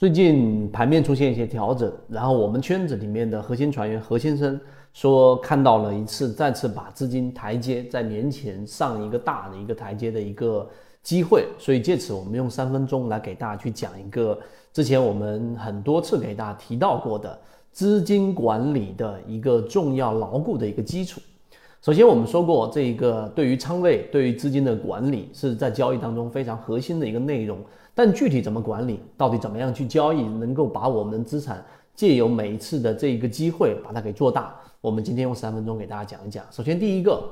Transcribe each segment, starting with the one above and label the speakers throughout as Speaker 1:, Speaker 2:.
Speaker 1: 最近盘面出现一些调整，然后我们圈子里面的核心船员何先生说看到了一次再次把资金台阶在年前上一个大的一个台阶的一个机会，所以借此我们用三分钟来给大家去讲一个之前我们很多次给大家提到过的资金管理的一个重要牢固的一个基础。首先我们说过，这一个对于仓位、对于资金的管理是在交易当中非常核心的一个内容。但具体怎么管理，到底怎么样去交易，能够把我们的资产借由每一次的这一个机会把它给做大，我们今天用三分钟给大家讲一讲。首先，第一个，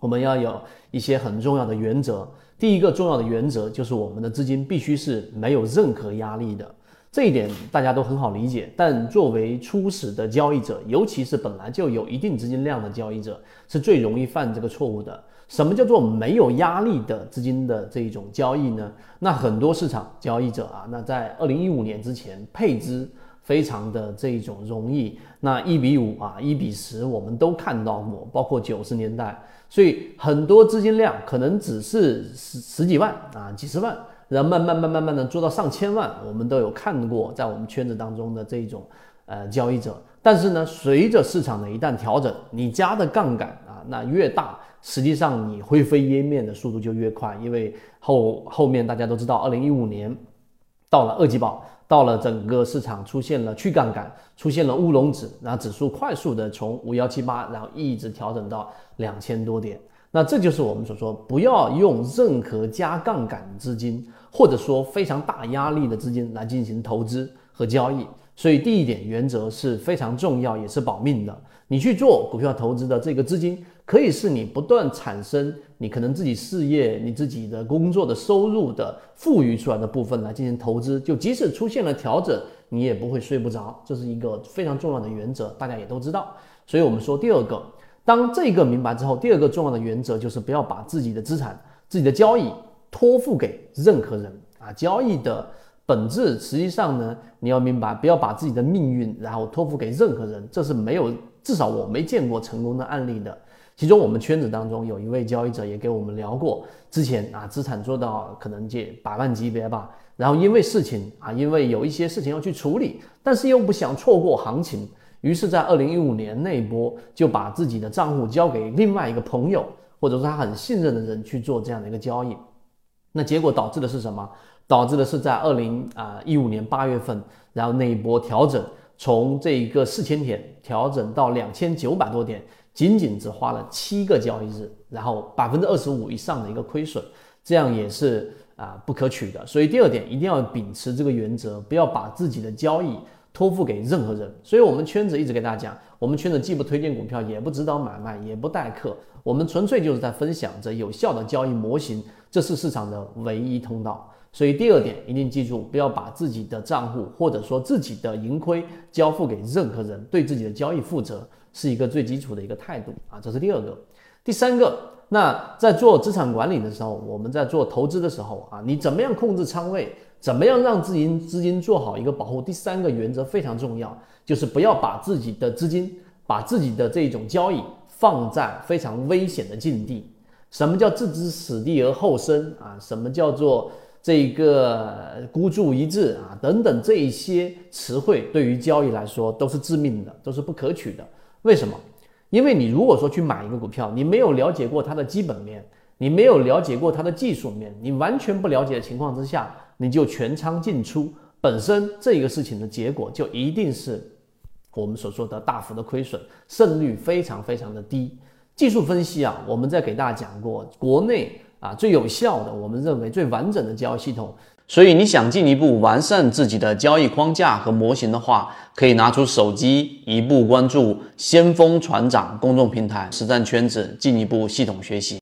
Speaker 1: 我们要有一些很重要的原则。第一个重要的原则就是我们的资金必须是没有任何压力的，这一点大家都很好理解。但作为初始的交易者，尤其是本来就有一定资金量的交易者，是最容易犯这个错误的。什么叫做没有压力的资金的这一种交易呢？那很多市场交易者啊，那在二零一五年之前配资非常的这一种容易，那一比五啊，一比十我们都看到过，包括九十年代，所以很多资金量可能只是十十几万啊，几十万，然后慢慢慢慢慢的做到上千万，我们都有看过，在我们圈子当中的这一种呃交易者。但是呢，随着市场的一旦调整，你加的杠杆啊，那越大。实际上，你灰飞烟灭的速度就越快，因为后后面大家都知道，二零一五年到了二级保，到了整个市场出现了去杠杆，出现了乌龙指，那指数快速的从五幺七八，然后一直调整到两千多点。那这就是我们所说，不要用任何加杠杆资金，或者说非常大压力的资金来进行投资和交易。所以第一点原则是非常重要，也是保命的。你去做股票投资的这个资金。可以是你不断产生，你可能自己事业、你自己的工作的收入的富余出来的部分来进行投资，就即使出现了调整，你也不会睡不着，这是一个非常重要的原则，大家也都知道。所以我们说第二个，当这个明白之后，第二个重要的原则就是不要把自己的资产、自己的交易托付给任何人啊。交易的本质实际上呢，你要明白，不要把自己的命运然后托付给任何人，这是没有，至少我没见过成功的案例的。其中，我们圈子当中有一位交易者也给我们聊过，之前啊资产做到可能借百万级别吧，然后因为事情啊，因为有一些事情要去处理，但是又不想错过行情，于是，在二零一五年那一波就把自己的账户交给另外一个朋友，或者说他很信任的人去做这样的一个交易，那结果导致的是什么？导致的是在二零啊一五年八月份，然后那一波调整从这一个四千点调整到两千九百多点。仅仅只花了七个交易日，然后百分之二十五以上的一个亏损，这样也是啊不可取的。所以第二点一定要秉持这个原则，不要把自己的交易托付给任何人。所以我们圈子一直给大家讲，我们圈子既不推荐股票，也不指导买卖，也不代课，我们纯粹就是在分享着有效的交易模型，这是市场的唯一通道。所以第二点一定记住，不要把自己的账户或者说自己的盈亏交付给任何人，对自己的交易负责。是一个最基础的一个态度啊，这是第二个。第三个，那在做资产管理的时候，我们在做投资的时候啊，你怎么样控制仓位，怎么样让资金资金做好一个保护？第三个原则非常重要，就是不要把自己的资金，把自己的这种交易放在非常危险的境地。什么叫置之死地而后生啊？什么叫做这个孤注一掷啊？等等这一些词汇，对于交易来说都是致命的，都是不可取的。为什么？因为你如果说去买一个股票，你没有了解过它的基本面，你没有了解过它的技术面，你完全不了解的情况之下，你就全仓进出，本身这一个事情的结果就一定是我们所说的大幅的亏损，胜率非常非常的低。技术分析啊，我们在给大家讲过，国内啊最有效的，我们认为最完整的交易系统。所以你想进一步完善自己的交易框架和模型的话，可以拿出手机，一步关注先锋船长公众平台实战圈子，进一步系统学习。